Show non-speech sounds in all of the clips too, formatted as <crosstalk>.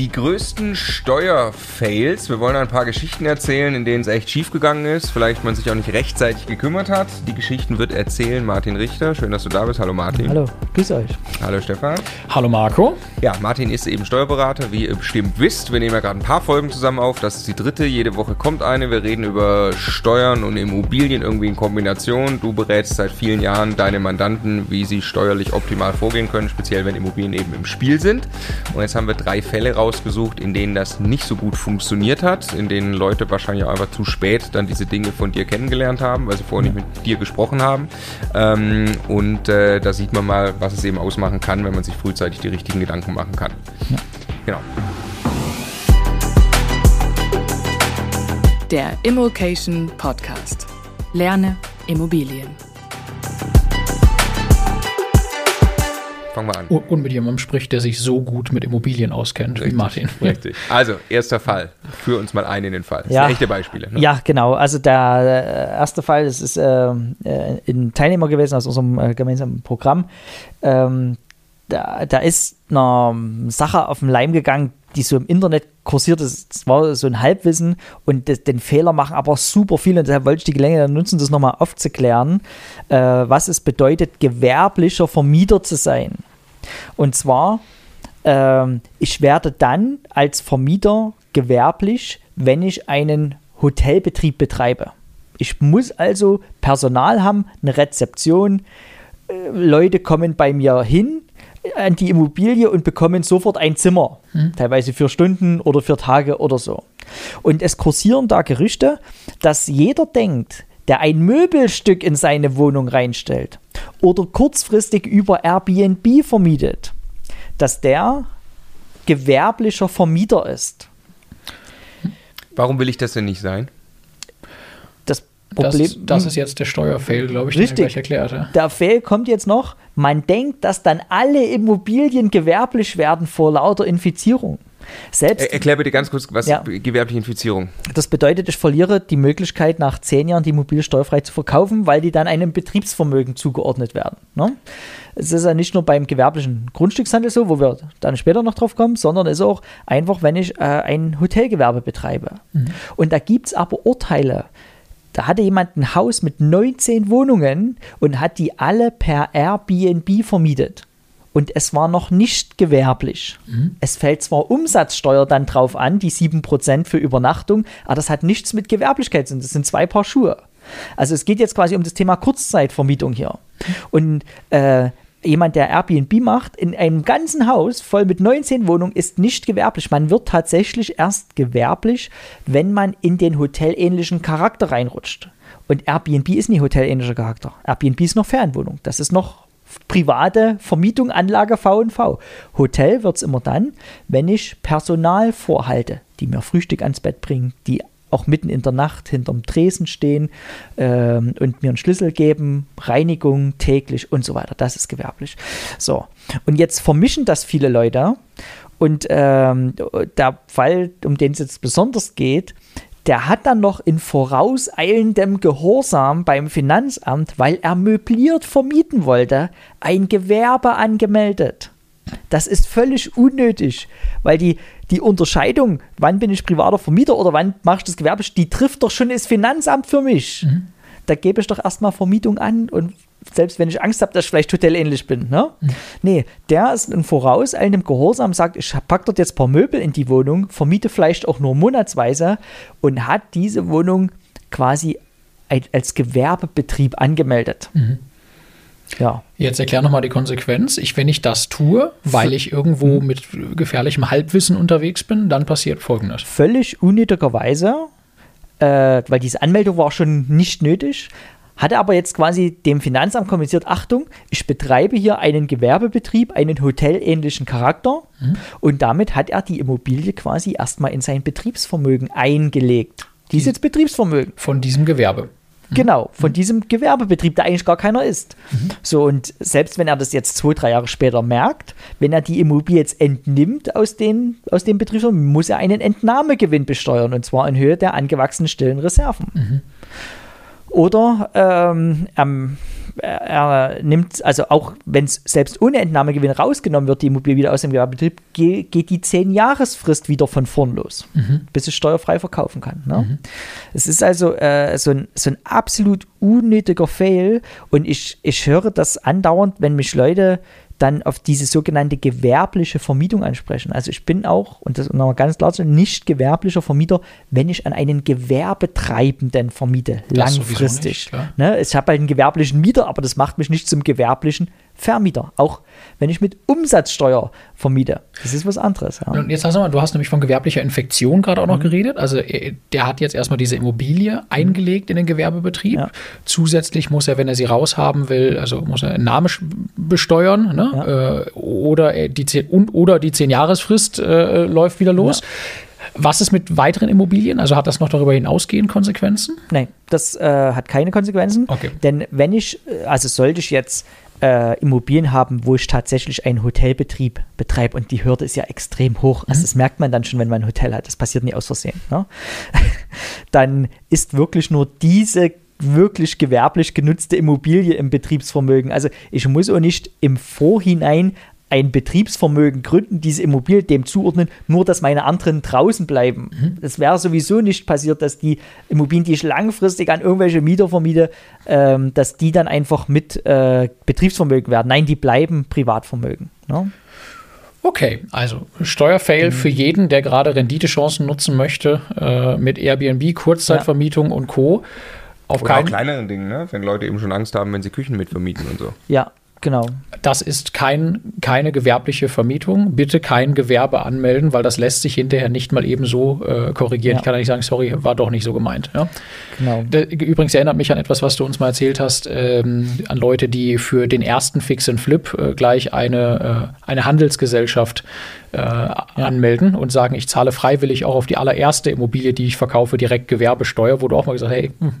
Die größten Steuerfails. Wir wollen ein paar Geschichten erzählen, in denen es echt schief gegangen ist. Vielleicht man sich auch nicht rechtzeitig gekümmert hat. Die Geschichten wird erzählen Martin Richter. Schön, dass du da bist. Hallo Martin. Hallo, grüß euch. Hallo Stefan. Hallo Marco. Ja, Martin ist eben Steuerberater, wie ihr bestimmt wisst. Wir nehmen ja gerade ein paar Folgen zusammen auf. Das ist die dritte. Jede Woche kommt eine. Wir reden über Steuern und Immobilien irgendwie in Kombination. Du berätst seit vielen Jahren deine Mandanten, wie sie steuerlich optimal vorgehen können, speziell wenn Immobilien eben im Spiel sind. Und jetzt haben wir drei Fälle rausgesucht, in denen das nicht so gut funktioniert hat, in denen Leute wahrscheinlich auch einfach zu spät dann diese Dinge von dir kennengelernt haben, weil sie vorher nicht mit dir gesprochen haben. Ähm, und äh, da sieht man mal, was es eben ausmachen kann, wenn man sich frühzeitig die richtigen Gedanken machen kann. Ja. Genau. Der Immokation Podcast. Lerne Immobilien. Fangen wir an. Und mit jemandem spricht, der sich so gut mit Immobilien auskennt Richtig, wie Martin. Richtig. Also, erster Fall. Führ uns mal ein in den Fall. Das Ja. sind echte Beispiele. Ne? Ja, genau. Also der äh, erste Fall, das ist ähm, äh, ein Teilnehmer gewesen aus unserem äh, gemeinsamen Programm. Ähm, da, da ist eine Sache auf den Leim gegangen, die so im Internet kursiert ist. Das war so ein Halbwissen und das, den Fehler machen aber super viele. Und deshalb wollte ich die Gelegenheit nutzen, das nochmal aufzuklären, äh, was es bedeutet, gewerblicher Vermieter zu sein. Und zwar, ähm, ich werde dann als Vermieter gewerblich, wenn ich einen Hotelbetrieb betreibe. Ich muss also Personal haben, eine Rezeption. Äh, Leute kommen bei mir hin an die Immobilie und bekommen sofort ein Zimmer. Teilweise für Stunden oder für Tage oder so. Und es kursieren da Gerüchte, dass jeder denkt, der ein Möbelstück in seine Wohnung reinstellt oder kurzfristig über Airbnb vermietet, dass der gewerblicher Vermieter ist. Warum will ich das denn nicht sein? Das Das, Problem, das ist jetzt der Steuerfail, glaube ich, den er Richtig. gleich erklärt. Ja. Der Fehl kommt jetzt noch. Man denkt, dass dann alle Immobilien gewerblich werden vor lauter Infizierung. Selbst Er, erklär bitte ganz kurz, was Ja. gewerbliche Infizierung. das bedeutet, ich verliere die Möglichkeit, nach zehn Jahren die Immobilie steuerfrei zu verkaufen, weil die dann einem Betriebsvermögen zugeordnet werden. Ne? Es ist ja nicht nur beim gewerblichen Grundstückshandel so, wo wir dann später noch drauf kommen, sondern es ist auch einfach, wenn ich äh, ein Hotelgewerbe betreibe. Und da gibt es aber Urteile. Da hatte jemand ein Haus mit 19 Wohnungen und hat die alle per Airbnb vermietet. Und es war noch nicht gewerblich. Es fällt zwar Umsatzsteuer dann drauf an, die 7% für Übernachtung, aber das hat nichts mit Gewerblichkeit zu tun. Das sind zwei Paar Schuhe. Also es geht jetzt quasi um das Thema Kurzzeitvermietung hier. Und äh, jemand, der Airbnb macht, in einem ganzen Haus voll mit 19 Wohnungen, ist nicht gewerblich. Man wird tatsächlich erst gewerblich, wenn man in den hotelähnlichen Charakter reinrutscht. Und Airbnb ist nicht hotelähnlicher Charakter. Airbnb ist noch Fernwohnung. Das ist noch private Vermietung, Anlage V&V. Hotel wird es immer dann, wenn ich Personal vorhalte, die mir Frühstück ans Bett bringen, die auch mitten in der Nacht hinterm Tresen stehen ähm, und mir einen Schlüssel geben, Reinigung täglich und so weiter. Das ist gewerblich. So, und jetzt vermischen das viele Leute. Und ähm, der Fall, um den es jetzt besonders geht, der hat dann noch in vorauseilendem Gehorsam beim Finanzamt, weil er möbliert vermieten wollte, ein Gewerbe angemeldet. Das ist völlig unnötig, weil die, die Unterscheidung, wann bin ich privater Vermieter oder wann mache ich das Gewerbe, die trifft doch schon das Finanzamt für mich. Da gebe ich doch erstmal Vermietung an und selbst wenn ich Angst habe, dass ich vielleicht hotelähnlich bin. Ne? Nee, der ist in vorauseilendem Gehorsam, sagt, ich packe dort jetzt ein paar Möbel in die Wohnung, vermiete vielleicht auch nur monatsweise und hat diese Wohnung quasi ein- als Gewerbebetrieb angemeldet. Ja. Jetzt erklär nochmal die Konsequenz. Ich, wenn ich das tue, weil ich irgendwo mit gefährlichem Halbwissen unterwegs bin, dann passiert Folgendes. völlig unnötigerweise, äh, weil diese Anmeldung war schon nicht nötig, hatte aber jetzt quasi dem Finanzamt kommuniziert, Achtung, ich betreibe hier einen Gewerbebetrieb, einen hotelähnlichen Charakter und damit hat er die Immobilie quasi erstmal in sein Betriebsvermögen eingelegt. Die ist jetzt Betriebsvermögen. Von diesem Gewerbe. <laughs> Genau, von diesem Gewerbebetrieb, der eigentlich gar keiner ist. So, und selbst wenn er das jetzt zwei, drei Jahre später merkt, wenn er die Immobilie jetzt entnimmt aus, den, aus dem Betrieb, muss er einen Entnahmegewinn besteuern und zwar in Höhe der angewachsenen stillen Reserven. Oder ähm, ähm, er nimmt, also auch wenn es selbst ohne Entnahmegewinn rausgenommen wird, die Immobilie wieder aus dem Gewerbebetrieb, ge geht die 10-Jahresfrist wieder von vorn los, mhm. bis es steuerfrei verkaufen kann. Ne? Mhm. Es ist also äh, so, ein, so ein absolut unnötiger Fail und ich, ich höre das andauernd, wenn mich Leute dann auf diese sogenannte gewerbliche Vermietung ansprechen. Also ich bin auch, und das ist nochmal ganz klar, nicht gewerblicher Vermieter, wenn ich an einen Gewerbetreibenden vermiete, das langfristig. Nicht, ne? Ich habe halt einen gewerblichen Mieter, aber das macht mich nicht zum gewerblichen Vermieter. Auch wenn ich mit Umsatzsteuer vermiete. Das ist was anderes. Ja. Und jetzt hast du mal, du hast nämlich von gewerblicher Infektion gerade auch noch mhm. geredet. Also äh, der hat jetzt erstmal diese Immobilie eingelegt in den Gewerbebetrieb. Ja. Zusätzlich muss er, wenn er sie raushaben will, also muss er einen Namen besteuern, ne? ja. äh, oder die zehn, und oder die zehn Jahresfrist äh, läuft wieder los. Was ist mit weiteren Immobilien? Also hat das noch darüber hinausgehend Konsequenzen? Nein, das äh, hat keine Konsequenzen. Okay. Denn wenn ich, äh, also sollte ich jetzt äh, Immobilien haben, wo ich tatsächlich einen Hotelbetrieb betreibe und die Hürde ist ja extrem hoch. Also mhm. das merkt man dann schon, wenn man ein Hotel hat. Das passiert nie aus Versehen. Ne? <laughs> dann ist wirklich nur diese wirklich gewerblich genutzte Immobilie im Betriebsvermögen. Also ich muss auch nicht im Vorhinein ein Betriebsvermögen gründen, diese Immobilie dem zuordnen, nur dass meine anderen draußen bleiben. Mhm. Es wäre sowieso nicht passiert, dass die Immobilien, die ich langfristig an irgendwelche Mieter vermiete, ähm, dass die dann einfach mit äh, Betriebsvermögen werden. Nein, die bleiben Privatvermögen. Ne? Okay, also Steuerfail mhm. für jeden, der gerade Renditechancen nutzen möchte äh, mit Airbnb, Kurzzeitvermietung ja. und Co. Auf Oder keinen, auch kleineren Dingen, ne? wenn Leute eben schon Angst haben, wenn sie Küchen mitvermieten und so. Ja, Genau. Das ist kein, keine gewerbliche Vermietung. Bitte kein Gewerbe anmelden, weil das lässt sich hinterher nicht mal eben so äh, korrigieren. Ja. Ich kann ja nicht sagen, sorry, war doch nicht so gemeint. Ja? Genau. Übrigens erinnert mich an etwas, was du uns mal erzählt hast, ähm, an Leute, die für den ersten Fix and Flip äh, gleich eine, äh, eine Handelsgesellschaft äh, ja. anmelden und sagen, ich zahle freiwillig auch auf die allererste Immobilie, die ich verkaufe, direkt Gewerbesteuer, wo du auch mal gesagt hast, hey, hm.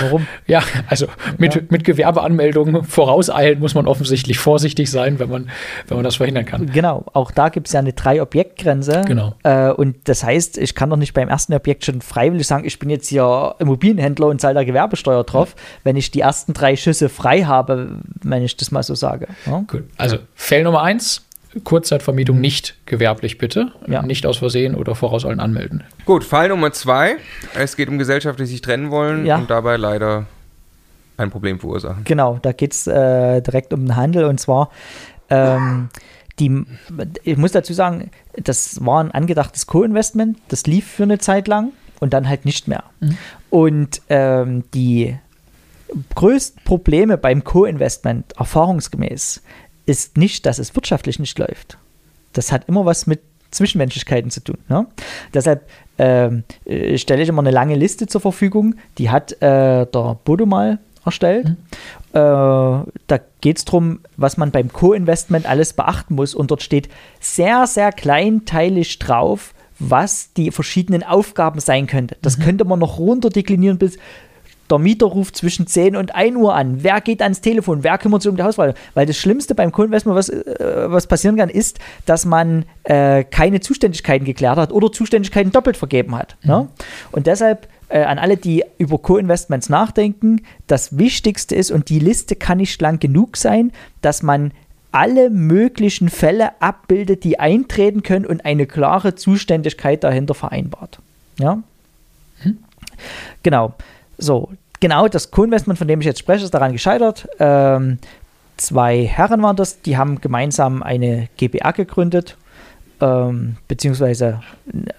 warum? <laughs> Ja, also mit, ja. mit Gewerbeanmeldungen vorauseilen muss man offensichtlich vorsichtig sein, wenn man, wenn man das verhindern kann. Genau, auch da gibt es ja eine Drei-Objekt-Grenze. Genau. Äh, und das heißt, ich kann doch nicht beim ersten Objekt schon freiwillig sagen, ich bin jetzt hier Immobilienhändler und zahle da Gewerbesteuer drauf, ja. wenn ich die ersten drei Schüsse frei habe, wenn ich das mal so sage. Gut, also Fail Nummer eins, Kurzzeitvermietung nicht gewerblich, bitte. Ja. Nicht aus Versehen oder voraus allen anmelden. Gut, Fall Nummer zwei. Es geht um Gesellschaften, die sich trennen wollen ja. und dabei leider ein Problem verursachen. Genau, da geht es äh, direkt um den Handel und zwar. Ähm, die, ich muss dazu sagen, das war ein angedachtes Co-Investment, das lief für eine Zeit lang und dann halt nicht mehr. Mhm. Und ähm, die größten Probleme beim Co-Investment, erfahrungsgemäß, ist nicht, dass es wirtschaftlich nicht läuft. Das hat immer was mit Zwischenmenschlichkeiten zu tun. Ne? Deshalb ähm, äh, stelle ich immer eine lange Liste zur Verfügung. Die hat äh, der Bodo mal erstellt. Mhm. Äh, da geht es darum, was man beim Co-Investment alles beachten muss. Und dort steht sehr, sehr kleinteilig drauf, was die verschiedenen Aufgaben sein könnte. Das mhm. könnte man noch runterdeklinieren bis der Mieter ruft zwischen 10 und 1 Uhr an. Wer geht ans Telefon? Wer kümmert sich um die Hausverwaltung? Weil das Schlimmste beim Co-Investment, was, äh, was passieren kann, ist, dass man äh, keine Zuständigkeiten geklärt hat oder Zuständigkeiten doppelt vergeben hat. Mhm. Ne? Und deshalb äh, an alle, die über Co-Investments nachdenken, das Wichtigste ist, und die Liste kann nicht lang genug sein, dass man alle möglichen Fälle abbildet, die eintreten können und eine klare Zuständigkeit dahinter vereinbart. Ja? Hm? Genau. So, genau das Co-Investment, von dem ich jetzt spreche, ist daran gescheitert. Ähm, zwei Herren waren das, die haben gemeinsam eine GBA gegründet, ähm, beziehungsweise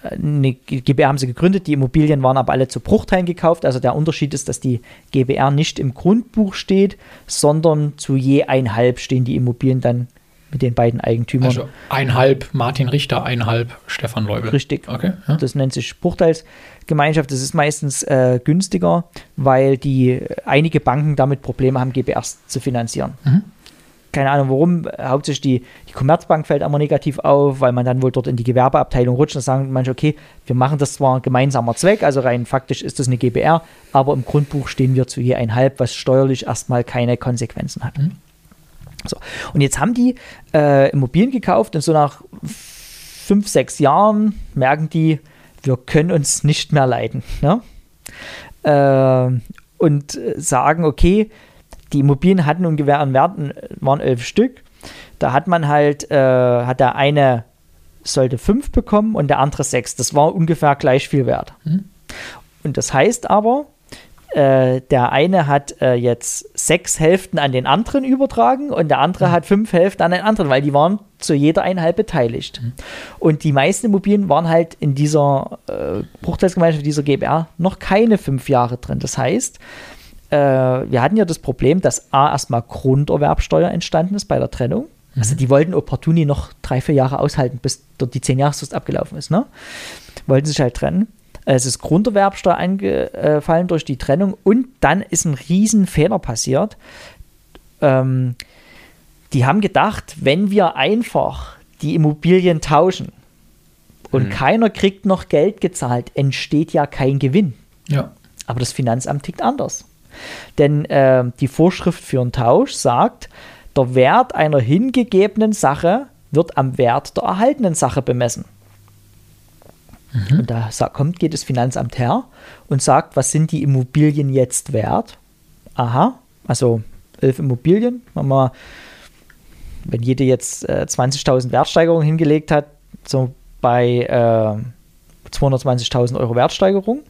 eine GBR haben sie gegründet, die Immobilien waren aber alle zu Bruchteilen gekauft. Also der Unterschied ist, dass die GBR nicht im Grundbuch steht, sondern zu je einhalb stehen die Immobilien dann mit den beiden Eigentümern. Also einhalb Martin Richter, einhalb Stefan Leubel. Richtig. Okay, ja. Das nennt sich Bruchteilsgemeinschaft. Das ist meistens äh, günstiger, weil die einige Banken damit Probleme haben, GBRs zu finanzieren. Mhm. Keine Ahnung warum, hauptsächlich die, die Commerzbank fällt immer negativ auf, weil man dann wohl dort in die Gewerbeabteilung rutscht und sagen manche, okay, wir machen das zwar gemeinsamer Zweck, also rein faktisch ist das eine GBR, aber im Grundbuch stehen wir zu je einhalb, was steuerlich erstmal keine Konsequenzen hat. Mhm. So. Und jetzt haben die äh, Immobilien gekauft und so nach fünf, sechs Jahren merken die, wir können uns nicht mehr leiden. Ne? Äh, und äh, sagen, okay, die Immobilien hatten ungefähr einen Wert, waren elf Stück. Da hat man halt, äh, hat der eine sollte fünf bekommen und der andere sechs. Das war ungefähr gleich viel wert. Mhm. Und das heißt aber, äh, der eine hat äh, jetzt sechs Hälften an den anderen übertragen und der andere mhm. hat fünf Hälften an den anderen, weil die waren zu jeder Einheit beteiligt. Mhm. Und die meisten Immobilien waren halt in dieser äh, Bruchteilsgemeinschaft, dieser GBR, noch keine fünf Jahre drin. Das heißt, äh, wir hatten ja das Problem, dass A erstmal Grunderwerbsteuer entstanden ist bei der Trennung. Also mhm. die wollten Opportuni noch drei, vier Jahre aushalten, bis dort die zehn Jahresfrist abgelaufen ist. Ne? Wollten sich halt trennen. Es ist Grunderwerbsteuer angefallen durch die Trennung und dann ist ein Riesenfehler passiert. Ähm, die haben gedacht, wenn wir einfach die Immobilien tauschen und mhm. keiner kriegt noch Geld gezahlt, entsteht ja kein Gewinn. Ja. Aber das Finanzamt tickt anders. Denn äh, die Vorschrift für einen Tausch sagt, der Wert einer hingegebenen Sache wird am Wert der erhaltenen Sache bemessen. Mhm. Und da kommt, geht das Finanzamt her und sagt, was sind die Immobilien jetzt wert? Aha, also elf Immobilien. Wenn, man, wenn jede jetzt äh, 20.000 Wertsteigerung hingelegt hat, so bei äh, 220.000 Euro Wertsteigerung.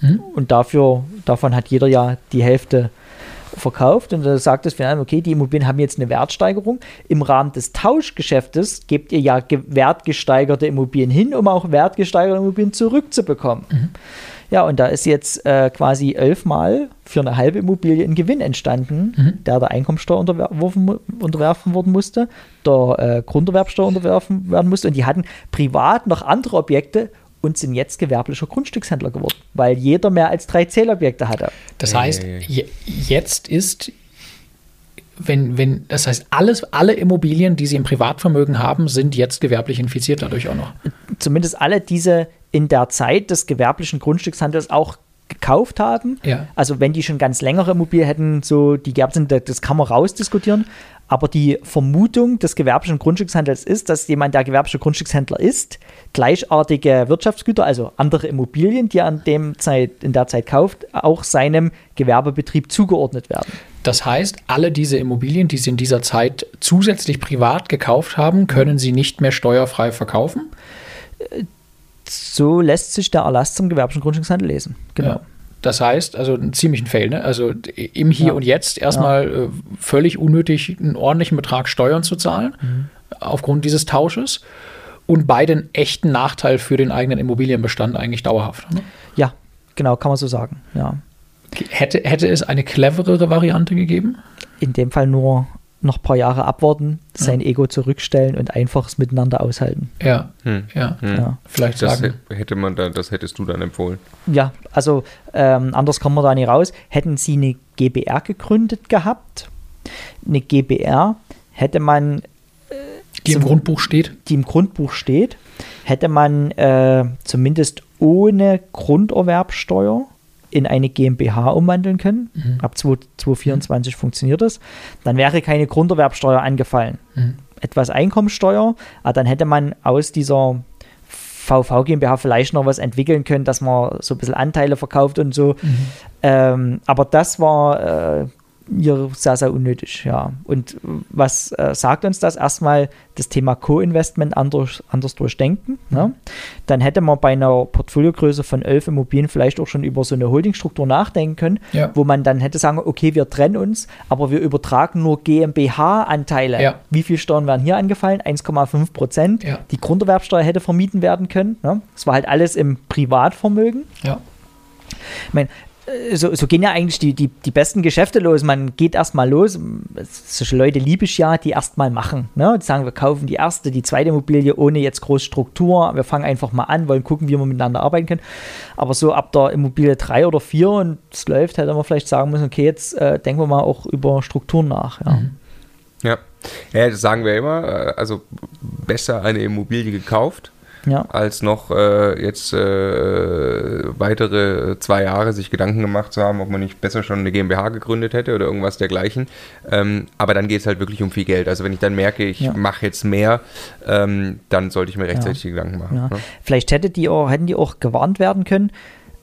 Mhm. Und dafür, davon hat jeder ja die Hälfte verkauft und da sagt das Finanzamt, okay, die Immobilien haben jetzt eine Wertsteigerung. Im Rahmen des Tauschgeschäftes gebt ihr ja wertgesteigerte Immobilien hin, um auch wertgesteigerte Immobilien zurückzubekommen. Mhm. Ja, und da ist jetzt äh, quasi elfmal für eine halbe Immobilie ein Gewinn entstanden, mhm. der der Einkommensteuer unterwerfen, unterwerfen worden musste, der äh, Grunderwerbsteuer unterwerfen werden musste. Und die hatten privat noch andere Objekte und sind jetzt gewerblicher Grundstückshändler geworden, weil jeder mehr als drei Zählobjekte hatte. Das heißt, jetzt ist wenn, wenn, das heißt, alles, alle Immobilien, die Sie im Privatvermögen haben, sind jetzt gewerblich infiziert dadurch auch noch. Zumindest alle diese in der Zeit des gewerblichen Grundstückshandels auch gekauft haben. Ja. Also wenn die schon ganz längere Immobilien hätten, so die geerbt sind, das kann man rausdiskutieren. Aber die Vermutung des gewerblichen Grundstückshandels ist, dass jemand, der gewerblicher Grundstückshändler ist, gleichartige Wirtschaftsgüter, also andere Immobilien, die er an dem Zeit, in der Zeit kauft, auch seinem Gewerbebetrieb zugeordnet werden. Das heißt, alle diese Immobilien, die Sie in dieser Zeit zusätzlich privat gekauft haben, können Sie nicht mehr steuerfrei verkaufen? So lässt sich der Erlass zum gewerblichen Grundstückshandel lesen. Genau. Ja. Das heißt, also einen ziemlichen Fail, ne? Also im Hier ja. und Jetzt erstmal ja. äh, völlig unnötig einen ordentlichen Betrag Steuern zu zahlen, mhm. aufgrund dieses Tausches. Und beiden echten Nachteil für den eigenen Immobilienbestand eigentlich dauerhaft. Ne? Ja, genau, kann man so sagen, ja. Hätte, hätte es eine cleverere Variante gegeben? In dem Fall nur noch ein paar Jahre abwarten, sein ja. Ego zurückstellen und einfaches Miteinander aushalten. Ja, hm. ja. Hm. ja. Vielleicht das sagen. hätte man da, das hättest du dann empfohlen. Ja, also ähm, anders kommen wir da nicht raus. Hätten sie eine GBR gegründet gehabt, eine GBR hätte man äh, die im Grundbuch steht, die im Grundbuch steht, hätte man äh, zumindest ohne Grunderwerbsteuer in eine GmbH umwandeln können. Mhm. Ab 2024 mhm. funktioniert das. Dann wäre keine Grunderwerbsteuer angefallen. Mhm. Etwas Einkommensteuer, aber ah, dann hätte man aus dieser VV GmbH vielleicht noch was entwickeln können, dass man so ein bisschen Anteile verkauft und so. Mhm. Ähm, aber das war äh, hier sehr, sehr unnötig, ja. Und was äh, sagt uns das? Erstmal das Thema Co-Investment anders, anders durchdenken. Ne? Dann hätte man bei einer Portfoliogröße von elf Immobilien vielleicht auch schon über so eine Holdingstruktur nachdenken können, ja. wo man dann hätte sagen, okay, wir trennen uns, aber wir übertragen nur GmbH-Anteile. Ja. Wie viel Steuern werden hier angefallen? 1,5 Prozent. Ja. Die Grunderwerbsteuer hätte vermieden werden können. Ne? Das war halt alles im Privatvermögen. Ja. Ich meine, so, so, gehen ja eigentlich die, die, die besten Geschäfte los. Man geht erstmal los. Solche Leute liebe ich ja, die erstmal machen. Ne? Die sagen, wir kaufen die erste, die zweite Immobilie ohne jetzt große Struktur. Wir fangen einfach mal an, wollen gucken, wie wir miteinander arbeiten können. Aber so ab der Immobilie drei oder vier und es läuft, hätte man vielleicht sagen müssen, okay, jetzt äh, denken wir mal auch über Strukturen nach. Ja. Mhm. Ja. ja, das sagen wir immer. Äh, also besser eine Immobilie gekauft ja. als noch äh, jetzt äh, weitere zwei Jahre sich Gedanken gemacht zu haben, ob man nicht besser schon eine GmbH gegründet hätte oder irgendwas dergleichen. Ähm, aber dann geht es halt wirklich um viel Geld. Also wenn ich dann merke, ich ja. mache jetzt mehr, ähm, dann sollte ich mir rechtzeitig ja. Gedanken machen. Ne? Vielleicht hätte die auch, hätten die auch gewarnt werden können.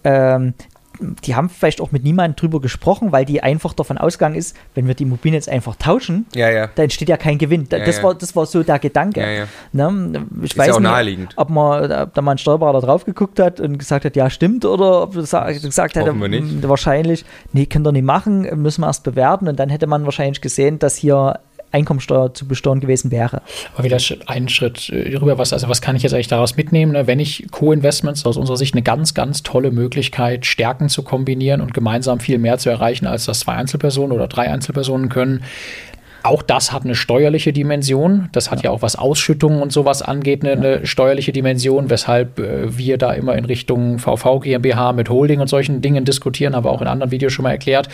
Ähm, die haben vielleicht auch mit niemandem drüber gesprochen, weil die einfach davon ausgegangen ist, wenn wir die Immobilien jetzt einfach tauschen, ja, ja. da entsteht ja kein Gewinn. Ja, das. War, das war so der Gedanke. Ne? Ich Ist weiß auch nicht, naheliegend. ob, man, ob da mal ein Steuerberater drauf geguckt hat und gesagt hat, ja, stimmt, oder ob er sa- gesagt. "Hm, wahrscheinlich, nee, könnt ihr nicht machen, müssen wir erst bewerten und dann hätte man wahrscheinlich gesehen, dass hier Einkommensteuer zu besteuern gewesen wäre. Aber wieder einen Schritt äh, rüber, was, also was kann ich jetzt eigentlich daraus mitnehmen? Ne? Wenn ich Co-Investments aus unserer Sicht eine ganz, ganz tolle Möglichkeit, Stärken zu kombinieren und gemeinsam viel mehr zu erreichen, als das zwei Einzelpersonen oder drei Einzelpersonen können. Auch das hat eine steuerliche Dimension. Das hat ja, auch was Ausschüttungen und sowas angeht, eine, eine steuerliche Dimension, weshalb äh, wir da immer in Richtung VV GmbH mit Holding und solchen Dingen diskutieren, haben wir auch in anderen Videos schon mal erklärt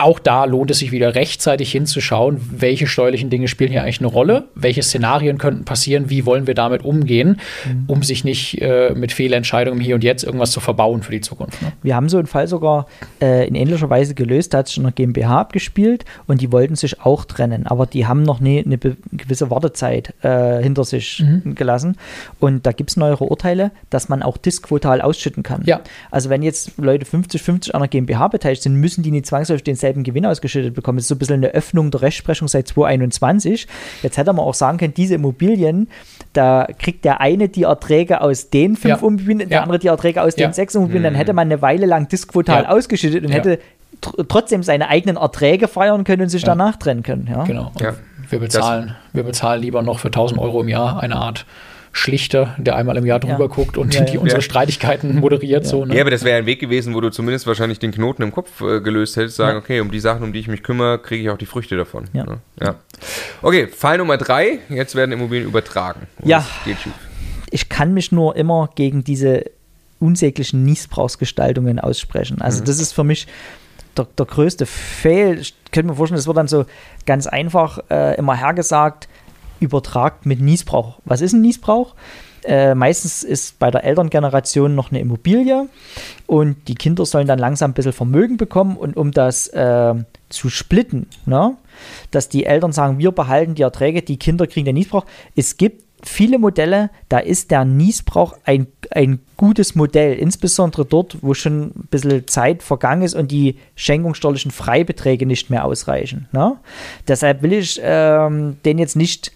auch da lohnt es sich wieder rechtzeitig hinzuschauen, welche steuerlichen Dinge spielen hier eigentlich eine Rolle, welche Szenarien könnten passieren, wie wollen wir damit umgehen, um sich nicht äh, mit Fehlentscheidungen hier und jetzt irgendwas zu verbauen für die Zukunft. Ne? Wir haben so einen Fall sogar äh, in ähnlicher Weise gelöst. Da hat sich eine GmbH abgespielt und die wollten sich auch trennen, aber die haben noch nie eine gewisse Wartezeit äh, hinter sich gelassen. Und da gibt es neuere Urteile, dass man auch diskvotal ausschütten kann. Ja. Also wenn jetzt Leute 50-50 an einer GmbH beteiligt sind, müssen die nicht zwangsläufig denselben Gewinn ausgeschüttet bekommen. Das ist so ein bisschen eine Öffnung der Rechtsprechung seit 2021. Jetzt hätte man auch sagen können, diese Immobilien, da kriegt der eine die Erträge aus den fünf Ja. Immobilien, der Ja. andere die Erträge aus Ja. den sechs Immobilien. Dann hätte man eine Weile lang diskvotal Ja. ausgeschüttet und Ja. hätte tr trotzdem seine eigenen Erträge feiern können und sich danach trennen können. Ja? Genau. Wir, bezahlen, wir bezahlen lieber noch für 1000 Euro im Jahr eine Art Schlichter, der einmal im Jahr drüber Ja. guckt und Ja, die ja. unsere Ja. Streitigkeiten moderiert. So, ne? Ja, aber das wäre ein Weg gewesen, wo du zumindest wahrscheinlich den Knoten im Kopf äh, gelöst hättest, sagen, okay, um die Sachen, um die ich mich kümmere, kriege ich auch die Früchte davon. Ja. Ne? ja. Okay, Fall Nummer drei, jetzt werden Immobilien übertragen. Ja. ich kann mich nur immer gegen diese unsäglichen Niesbrauchsgestaltungen aussprechen. Also das ist für mich der, der größte Fail. Ich könnte mir vorstellen, das wird dann so ganz einfach äh, immer hergesagt, übertragt mit Niesbrauch. Was ist ein Niesbrauch? Äh, meistens ist bei der Elterngeneration noch eine Immobilie und die Kinder sollen dann langsam ein bisschen Vermögen bekommen und um das äh, zu splitten, ne? dass die Eltern sagen, wir behalten die Erträge, die Kinder kriegen den Niesbrauch. Es gibt viele Modelle, da ist der Niesbrauch ein, ein gutes Modell, insbesondere dort, wo schon ein bisschen Zeit vergangen ist und die schenkungssteuerlichen Freibeträge nicht mehr ausreichen. Ne? Deshalb will ich ähm, den jetzt nicht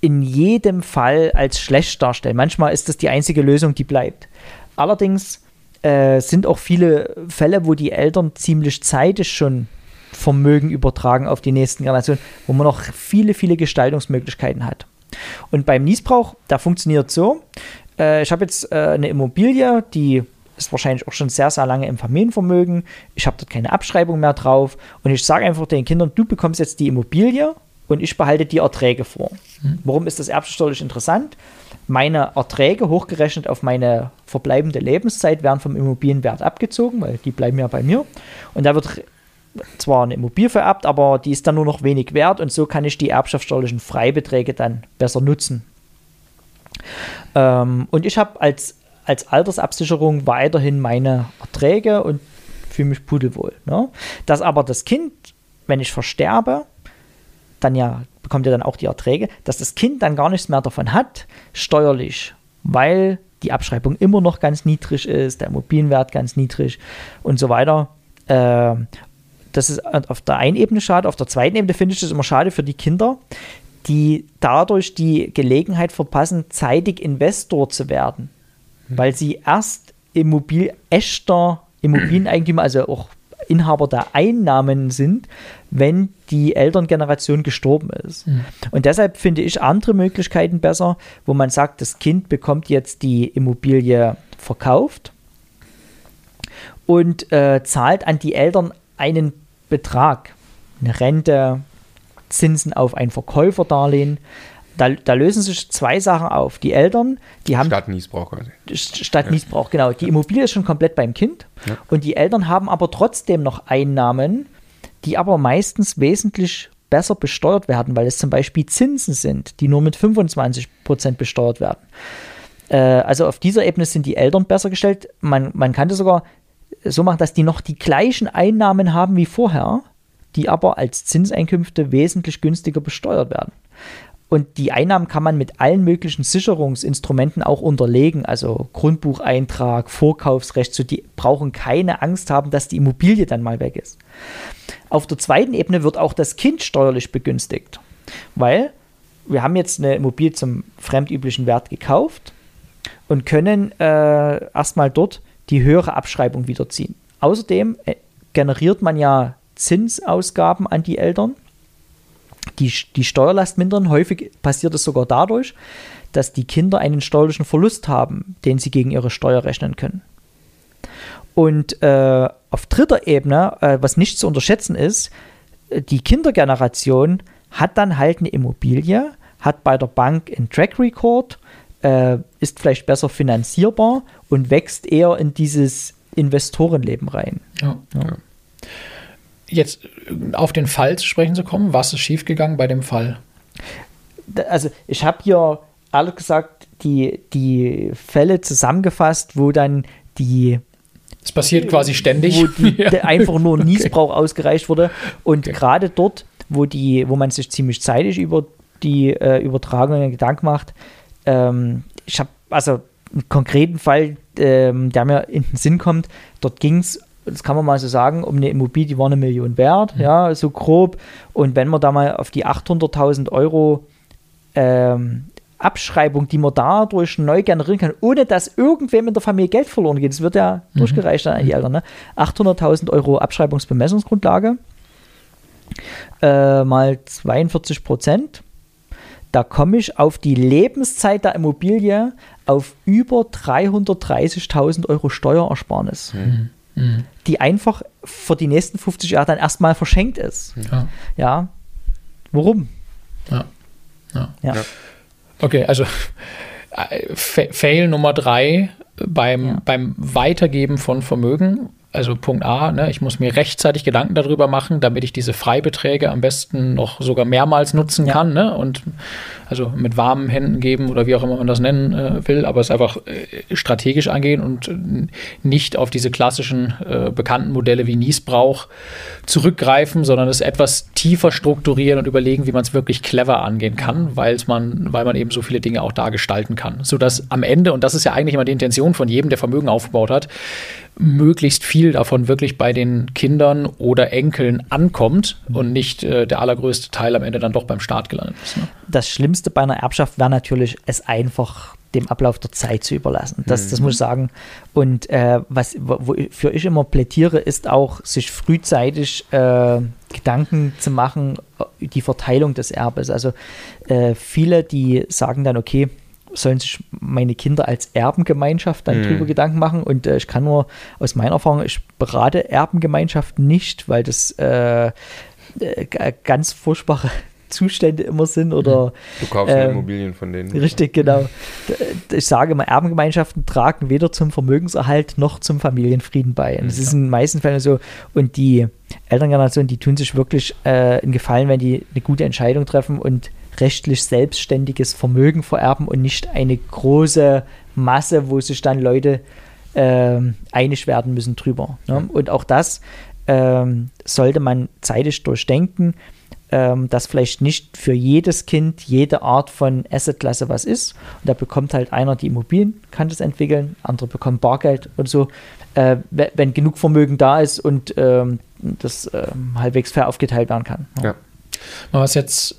in jedem Fall als schlecht darstellen. Manchmal ist das die einzige Lösung, die bleibt. Allerdings äh, sind auch viele Fälle, wo die Eltern ziemlich zeitig schon Vermögen übertragen auf die nächsten Generationen, wo man noch viele, viele Gestaltungsmöglichkeiten hat. Und beim Niesbrauch, da funktioniert so, äh, ich habe jetzt äh, eine Immobilie, die ist wahrscheinlich auch schon sehr, sehr lange im Familienvermögen. Ich habe dort keine Abschreibung mehr drauf und ich sage einfach den Kindern, du bekommst jetzt die Immobilie und ich behalte die Erträge vor. Warum ist das erbschaftssteuerlich interessant? Meine Erträge, hochgerechnet auf meine verbleibende Lebenszeit, werden vom Immobilienwert abgezogen, weil die bleiben ja bei mir. Und da wird zwar eine Immobilie vererbt, aber die ist dann nur noch wenig wert und so kann ich die erbschaftssteuerlichen Freibeträge dann besser nutzen. Ähm, und ich habe als, als Altersabsicherung weiterhin meine Erträge und fühle mich pudelwohl. Ne? Dass aber das Kind, wenn ich versterbe, dann ja, bekommt er dann auch die Erträge, dass das Kind dann gar nichts mehr davon hat, steuerlich, weil die Abschreibung immer noch ganz niedrig ist, der Immobilienwert ganz niedrig und so weiter. Ähm, das ist auf der einen Ebene schade, auf der zweiten Ebene finde ich das immer schade für die Kinder, die dadurch die Gelegenheit verpassen, zeitig Investor zu werden, weil sie erst Immobil echter Immobilieneigentümer, also auch Inhaber der Einnahmen sind, wenn die Elterngeneration gestorben ist. Und deshalb finde ich andere Möglichkeiten besser, wo man sagt, das Kind bekommt jetzt die Immobilie verkauft und äh, zahlt an die Eltern einen Betrag, eine Rente, Zinsen auf ein Verkäuferdarlehen. Da, da lösen sich zwei Sachen auf. Die Eltern, die haben Statt Niesbrauch quasi. statt Niesbrauch, genau. Die Immobilie ist schon komplett beim Kind Ja. und die Eltern haben aber trotzdem noch Einnahmen, die aber meistens wesentlich besser besteuert werden, weil es zum Beispiel Zinsen sind, die nur mit 25% besteuert werden. Äh, also auf dieser Ebene sind die Eltern besser gestellt. Man, man kann das sogar so machen, dass die noch die gleichen Einnahmen haben wie vorher, die aber als Zinseinkünfte wesentlich günstiger besteuert werden. Und die Einnahmen kann man mit allen möglichen Sicherungsinstrumenten auch unterlegen, also Grundbucheintrag, Vorkaufsrecht, so die brauchen keine Angst haben, dass die Immobilie dann mal weg ist. Auf der zweiten Ebene wird auch das Kind steuerlich begünstigt, weil wir haben jetzt eine Immobilie zum fremdüblichen Wert gekauft und können äh, erstmal dort die höhere Abschreibung wiederziehen. Außerdem äh, generiert man ja Zinsausgaben an die Eltern die, die Steuerlast mindern. Häufig passiert es sogar dadurch, dass die Kinder einen steuerlichen Verlust haben, den sie gegen ihre Steuer rechnen können. Und äh, auf dritter Ebene, äh, was nicht zu unterschätzen ist, äh, die Kindergeneration hat dann halt eine Immobilie, hat bei der Bank einen Track Record, äh, ist vielleicht besser finanzierbar und wächst eher in dieses Investorenleben rein. Ja. ja jetzt auf den Fall zu sprechen zu kommen, was ist schiefgegangen bei dem Fall? Also ich habe hier alles gesagt die, die Fälle zusammengefasst, wo dann die es passiert quasi ständig. Wo die, <laughs> ja. einfach nur Niesbrauch okay. ausgereicht wurde. Und okay. gerade dort, wo, die, wo man sich ziemlich zeitig über die äh, Übertragungen Gedanken macht, ähm, ich habe also einen konkreten Fall, ähm, der mir in den Sinn kommt, dort ging es das kann man mal so sagen, um eine Immobilie, die war eine Million wert, mhm. ja, so grob. Und wenn man da mal auf die 800.000 Euro ähm, Abschreibung, die man dadurch neu generieren kann, ohne dass irgendwem in der Familie Geld verloren geht, das wird ja mhm. durchgereicht an die Eltern, ne? 800.000 Euro Abschreibungsbemessungsgrundlage äh, mal 42 Prozent. Da komme ich auf die Lebenszeit der Immobilie auf über 330.000 Euro Steuerersparnis. Mhm die einfach für die nächsten 50 Jahre dann erstmal verschenkt ist. Ja. ja. Warum? Ja. ja. ja. Okay, also äh, Fail Nummer drei beim, ja. beim Weitergeben von Vermögen. Also Punkt A, ne, ich muss mir rechtzeitig Gedanken darüber machen, damit ich diese Freibeträge am besten noch sogar mehrmals nutzen ja. kann. Ne? Und also mit warmen Händen geben oder wie auch immer man das nennen äh, will, aber es einfach äh, strategisch angehen und nicht auf diese klassischen äh, bekannten Modelle wie Niesbrauch zurückgreifen, sondern es etwas tiefer strukturieren und überlegen, wie man es wirklich clever angehen kann, man, weil man eben so viele Dinge auch da gestalten kann. Sodass am Ende, und das ist ja eigentlich immer die Intention von jedem, der Vermögen aufgebaut hat, möglichst viel davon wirklich bei den Kindern oder Enkeln ankommt und nicht äh, der allergrößte Teil am Ende dann doch beim Staat gelandet ist. Ne? Das Schlimmste bei einer Erbschaft wäre natürlich, es einfach dem Ablauf der Zeit zu überlassen. Das, mhm. das muss ich sagen. Und äh, was wofür ich immer plädiere, ist auch, sich frühzeitig äh, Gedanken zu machen, äh, die Verteilung des Erbes. Also äh, viele, die sagen dann, okay, sollen sich meine Kinder als Erbengemeinschaft dann mhm. drüber Gedanken machen. Und äh, ich kann nur aus meiner Erfahrung, ich berate Erbengemeinschaften nicht, weil das äh, äh ganz furchtbare <laughs> Zustände immer sind oder du kaufst ähm, Immobilien von denen. Richtig, genau. Ich sage immer, Erbengemeinschaften tragen weder zum Vermögenserhalt noch zum Familienfrieden bei. Und das ist in den meisten Fällen so. Und die Elterngeneration, die tun sich wirklich äh, einen Gefallen, wenn die eine gute Entscheidung treffen und rechtlich selbstständiges Vermögen vererben und nicht eine große Masse, wo sich dann Leute ähm, einig werden müssen drüber. Ne? Und auch das ähm, sollte man zeitig durchdenken, ähm, dass vielleicht nicht für jedes Kind jede Art von Assetklasse was ist. Und da bekommt halt einer die Immobilien, kann das entwickeln, andere bekommen Bargeld und so. Äh, wenn genug Vermögen da ist und ähm, das äh, halbwegs fair aufgeteilt werden kann. Ja. Was jetzt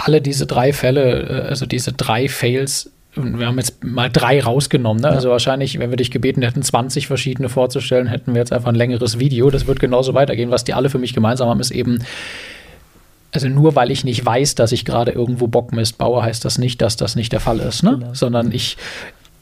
alle diese drei Fälle, äh, also diese drei Fails, wir haben jetzt mal drei rausgenommen. Ne? Ja. Also wahrscheinlich, wenn wir dich gebeten hätten, 20 verschiedene vorzustellen, hätten wir jetzt einfach ein längeres Video. Das wird genauso weitergehen. Was die alle für mich gemeinsam haben, ist eben, also nur weil ich nicht weiß, dass ich gerade irgendwo Bockmist baue, heißt das nicht, dass das nicht der Fall ist. Ne? Genau. Sondern ich,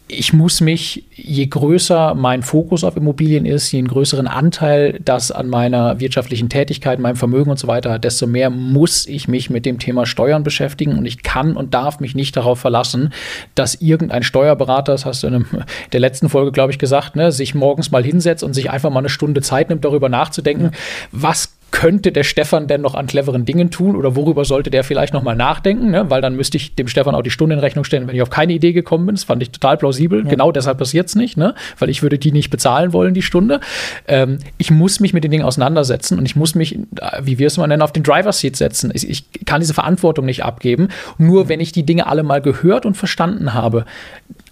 ich muss mich, je größer mein Fokus auf Immobilien ist, je einen größeren Anteil das an meiner wirtschaftlichen Tätigkeit, meinem Vermögen und so weiter hat, desto mehr muss ich mich mit dem Thema Steuern beschäftigen und ich kann und darf mich nicht darauf verlassen, dass irgendein Steuerberater, das hast du in einem, der letzten Folge, glaube ich, gesagt, ne, sich morgens mal hinsetzt und sich einfach mal eine Stunde Zeit nimmt, darüber nachzudenken, was könnte der Stefan denn noch an cleveren Dingen tun oder worüber sollte der vielleicht noch mal nachdenken, ne? weil dann müsste ich dem Stefan auch die Stunde in Rechnung stellen, wenn ich auf keine Idee gekommen bin. Das fand ich total plausibel. Ja. Genau deshalb passiert es nicht, ne? weil ich würde die nicht bezahlen wollen, die Stunde. Ähm, ich muss mich mit den Dingen auseinandersetzen und ich muss mich, wie wir es mal nennen, auf den Driver-Seat setzen. Ich, ich kann diese Verantwortung nicht abgeben. Nur wenn ich die Dinge alle mal gehört und verstanden habe,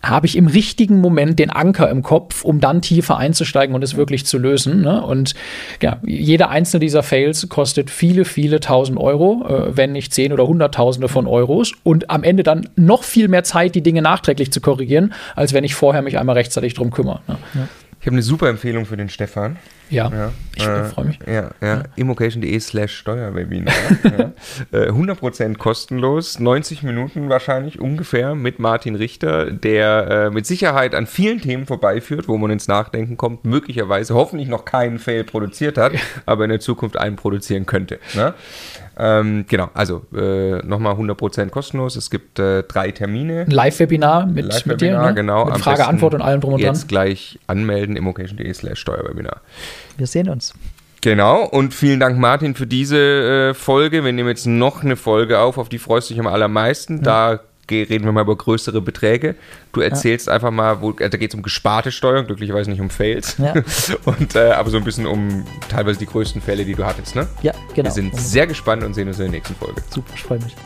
habe ich im richtigen Moment den Anker im Kopf, um dann tiefer einzusteigen und es wirklich zu lösen. Ne? Und ja, jeder einzelne dieser Fails kostet viele, viele tausend Euro, äh, wenn nicht zehn oder hunderttausende von Euros und am Ende dann noch viel mehr Zeit, die Dinge nachträglich zu korrigieren, als wenn ich vorher mich einmal rechtzeitig drum kümmere. Ne? Ja. Ich habe eine super Empfehlung für den Stefan. Ja, ja ich äh, freue mich. Ja, ja. immocation.de slash Steuerwebinar. <laughs> ja. äh, 100% kostenlos, 90 Minuten wahrscheinlich ungefähr mit Martin Richter, der äh, mit Sicherheit an vielen Themen vorbeiführt, wo man ins Nachdenken kommt, möglicherweise hoffentlich noch keinen Fail produziert hat, aber in der Zukunft einen produzieren könnte. Ne? Ähm, genau, also äh, nochmal 100% kostenlos. Es gibt äh, drei Termine. Ein Live-Webinar mit, Live mit dir, ne? genau. Mit Frage, Antwort und allem drum und dran. Jetzt gleich anmelden, immocation.de slash Steuerwebinar. Wir sehen uns. Genau, und vielen Dank, Martin, für diese äh, Folge. Wir nehmen jetzt noch eine Folge auf, auf die freust du dich am allermeisten. Ja. Da reden wir mal über größere Beträge. Du erzählst ja. einfach mal, wo, äh, da geht es um gesparte Steuern, glücklicherweise nicht um Fails. Ja. <laughs> und, äh, aber so ein bisschen um teilweise die größten Fälle, die du hattest, ne? Ja, genau. Wir sind sehr gespannt und sehen uns in der nächsten Folge. Super, ich freue mich.